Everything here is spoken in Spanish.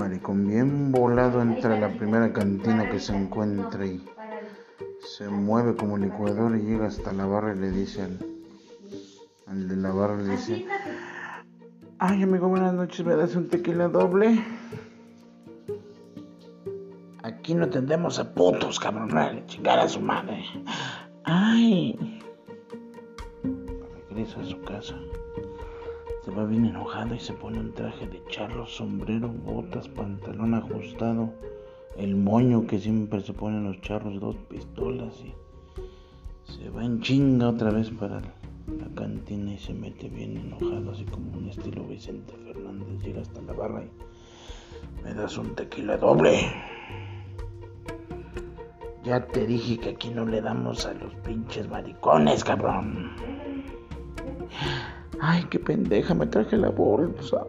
maricón bien volado entra a la primera cantina que se encuentra y se mueve como licuador y llega hasta la barra y le dice al, de la barra, le dice, ay amigo, buenas noches, ¿me das un tequila doble? Aquí no tendemos a putos, cabrón, chingar a su madre. Ay. Regresa a su casa. Se va bien enojado y se pone un traje de charro, sombrero, botas, pantalón ajustado, el moño que siempre se ponen los charros, dos pistolas y se va en chinga otra vez para la cantina y se mete bien enojado, así como un estilo Vicente Fernández. Llega hasta la barra y me das un tequila doble. Ya te dije que aquí no le damos a los pinches maricones, cabrón. Ay, qué pendeja, me traje la bolsa.